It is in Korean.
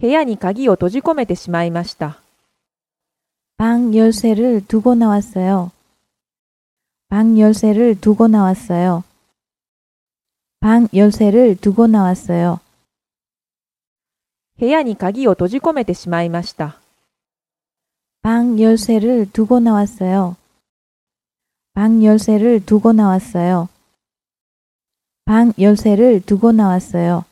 部屋に鍵を閉じ込めてしまいました。방 열쇠를 두고 나왔어요. 방 열쇠를 두고 나왔어요. 방 열쇠를 두고 나왔어요. 部屋に鍵を閉じ込めてしまいました。방 열쇠를 두고 나왔어요. 방 열쇠를 두고 나왔어요. 방 열쇠를 두고 나왔어요.